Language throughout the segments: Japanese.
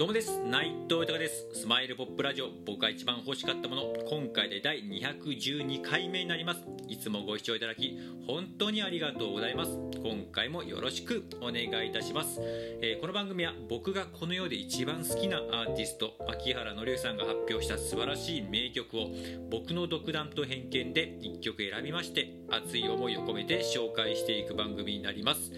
どうもです。内藤豊です。スマイルポップラジオ。僕が一番欲しかったもの。今回で第212回目になります。いつもご視聴いただき本当にありがとうございます。今回もよろしくお願いいたします、えー、この番組は僕がこの世で一番好きなアーティスト秋原紀之さんが発表した素晴らしい名曲を僕の独断と偏見で1曲選びまして熱い思いを込めて紹介していく番組になります。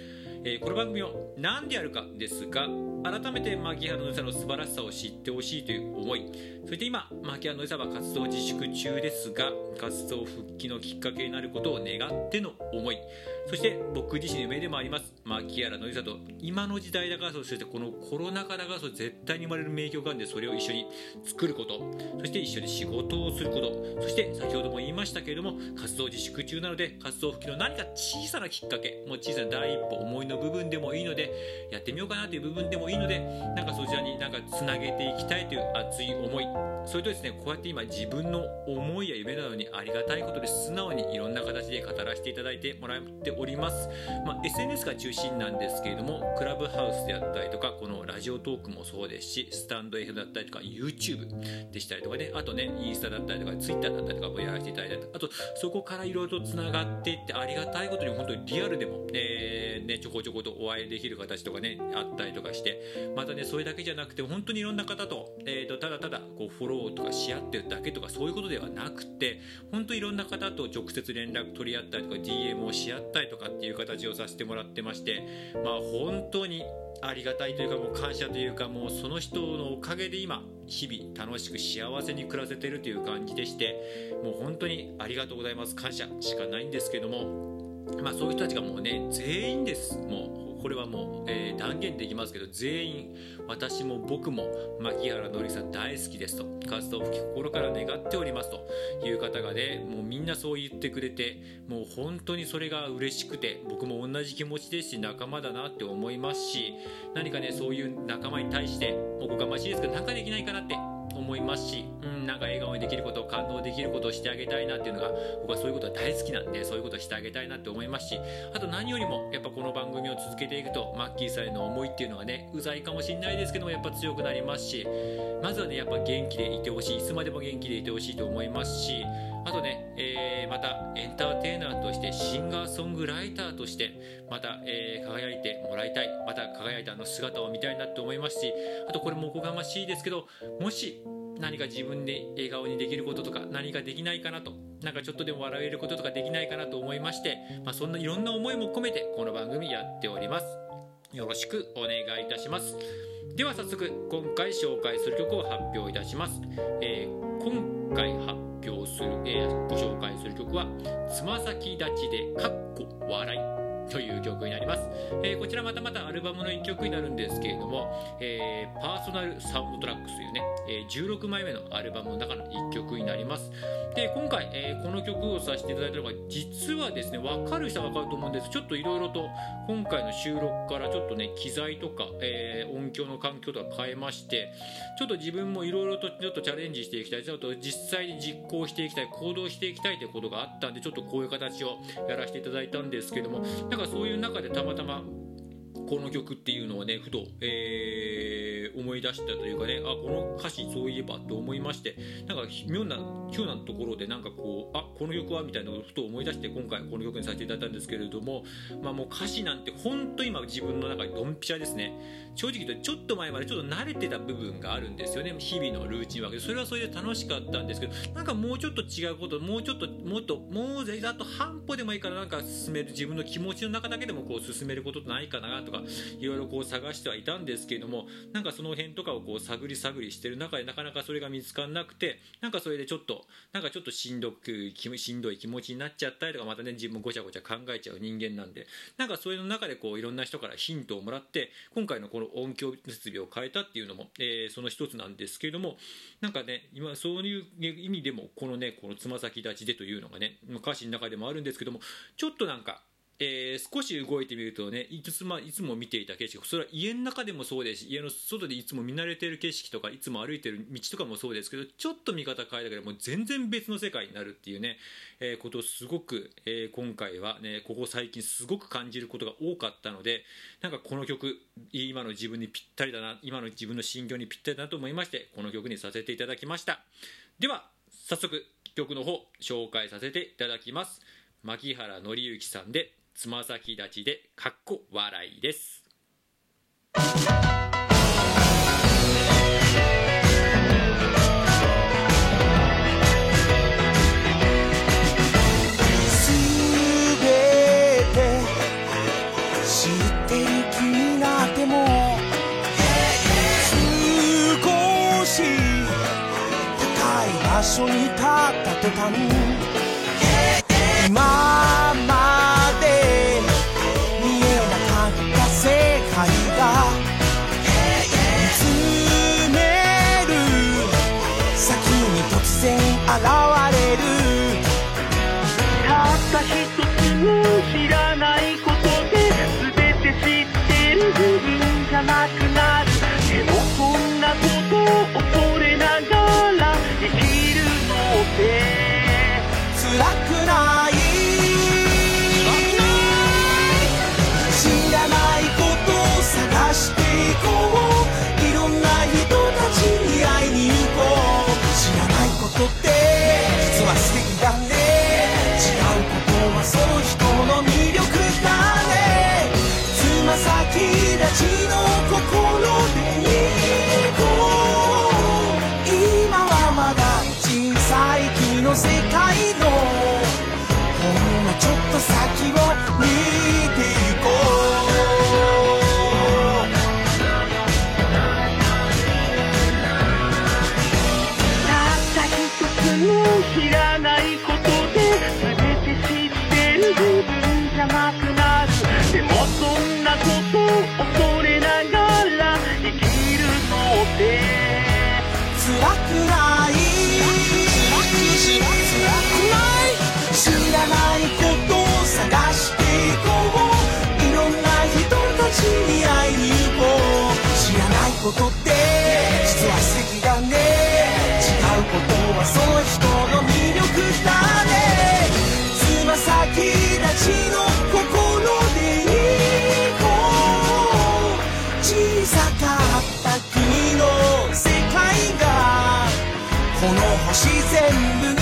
えー、この番組を何でやるかですが改めて牧原の良さの素晴らしさを知ってほしいという思い。そして今牧原の良さは活動自粛中ですが活動復帰のきっかけになることを願っての思い。そして僕自身の夢でもあります。牧原の良さと今の時代だからそしてこのコロナ禍だからそ絶対に生まれる名曲があるんでそれを一緒に作ること。そして一緒に仕事をすること。そして先ほども言いましたけれども活動自粛中なので活動復帰の何か小さなきっかけ。もう小さな第一歩思いの部分でもいいのでやってみようかなという部分でもいいのでなんかそちらになんかつなげていきたいという熱い思い。それとですねこうやって今自分の思いや夢などにありがたいことで素直にいろんな形で語らせていただいてもらっております、まあ、SNS が中心なんですけれどもクラブハウスであったりとかこのラジオトークもそうですしスタンド F だったりとか YouTube でしたりとかねあとねインスタだったりとか Twitter だったりとかもやらせていただいたりあとそこからいろいろとつながっていってありがたいことに本当にリアルでも、えー、ね、ちょこちょことお会いできる形とかねあったりとかしてまたねそれだけじゃなくて本当にいろんな方と,、えーと、ただただこうフォローとかし合ってるだけとかそういうことではなくて本当いろんな方と直接連絡取り合ったりとか DM をし合ったりとかっていう形をさせてもらってましてまあ本当にありがたいというかもう感謝というかもうその人のおかげで今日々楽しく幸せに暮らせてるという感じでしてもう本当にありがとうございます。感謝しかないんですけどもまあそういう人たちがもうね全員です。もうこれはもう、えー、断言できますけど全員私も僕も牧原のりさん大好きですと活動を心から願っておりますという方がねもうみんなそう言ってくれてもう本当にそれが嬉しくて僕も同じ気持ちですし仲間だなって思いますし何かねそういう仲間に対しておこがましいですけどなんかできないかなって思いますし、うん、なんか笑顔にできること感動できることをしてあげたいなっていうのが僕はそういうことは大好きなんでそういうことをしてあげたいなって思いますしあと何よりもやっぱこの番組を続けていくとマッキーさんへの思いっていうのはねうざいかもしれないですけどもやっぱ強くなりますしまずはねやっぱ元気でいてほしいいつまでも元気でいてほしいと思いますしあとね、えー、またエンターテイナーとしてシンガーソングライターとしてまた、えー、輝いてもらいたい。また輝いたあの姿を見たいなと思いますしあとこれもおこがましいですけどもし何か自分で笑顔にできることとか何かできないかなとなんかちょっとでも笑えることとかできないかなと思いまして、まあ、そんないろんな思いも込めてこの番組やっております。よろしくお願いいたします。では早速今回紹介する曲を発表いたします、えー、回発表する、えー、ご紹介する曲は「つま先立ちでかっこ笑い」という曲になります、えー、こちらまたまたアルバムの1曲になるんですけれども、えー、 Personal Soundtracks というね、えー、16枚目のアルバムの中の1曲になります。で今回、えこの曲をさせていただいたのが実はですね分かる人は分かると思うんです。ちょっといろいろと今回の収録からちょっとね機材とか、え音響の環境とか変えましてちょっと自分もいろいろとちょっとチャレンジしていきたい。ちょっと実際に実行していきたい行動していきたいということがあったんでちょっとこういう形をやらせていただいたんですけどもだからそういう中でたまたまこの曲っていうのをねふと、えー、思い出したというかねあこの歌詞そういえばと思いましてなんか妙な急なところでなんかこうあこの曲はみたいなのをふと思い出して今回この曲にさせていただいたんですけれどもまあもう歌詞なんて本当今自分の中でドンピシャですね。正直言うとちょっと前までちょっと慣れてた部分があるんですよね。日々のルーチンは。それはそれで楽しかったんですけどなんかもうちょっと違うこともうちょっともっともうぜあと半歩でもいいからなんか進める自分の気持ちの中だけでもこう進めることないかなとかいろいろこう探してはいたんですけれどもなんかその辺とかをこう探り探りしてる中でなかなかそれが見つからなくてなんかそれでちょっとなんかちょっとしんどくしんどい気持ちになっちゃったりとかまたね自分もごちゃごちゃ考えちゃう人間なんでなんかそれの中でこういろんな人からヒントをもらって今回のこの音響設備を変えたっていうのも、えー、その一つなんですけれどもなんかね今そういう意味でもこのねこのつま先立ちでというのがね歌詞の中でもあるんですけどもちょっとなんかえー少し動いてみるとねいつ,、ま、いつも見ていた景色それは家の中でもそうです。し家の外でいつも見慣れてる景色とかいつも歩いてる道とかもそうですけどちょっと見方変えたけでも全然別の世界になるっていうね、えーことをすごく、えー今回はねここ最近すごく感じることが多かったのでなんかこの曲今の自分にぴったりだな今の自分の心境にぴったりだなと思いましてこの曲にさせていただきました。では早速曲の方紹介させていただきます。牧原紀之さんでつま先立ちでかっこ笑いです。べて知ってる気になっても少し高い場所に立った途端こういろんな人たちに会いに行こう知らないことって実は素敵だね違うことはその人の魅力だねつま先立ちの心で行こう今はまだ小さい木の世界のほんのちょっと先をことって実は素敵だね。違うことはその人の魅力だね。つま先立ちの心で行こう。小さかった君の世界がこの星全部に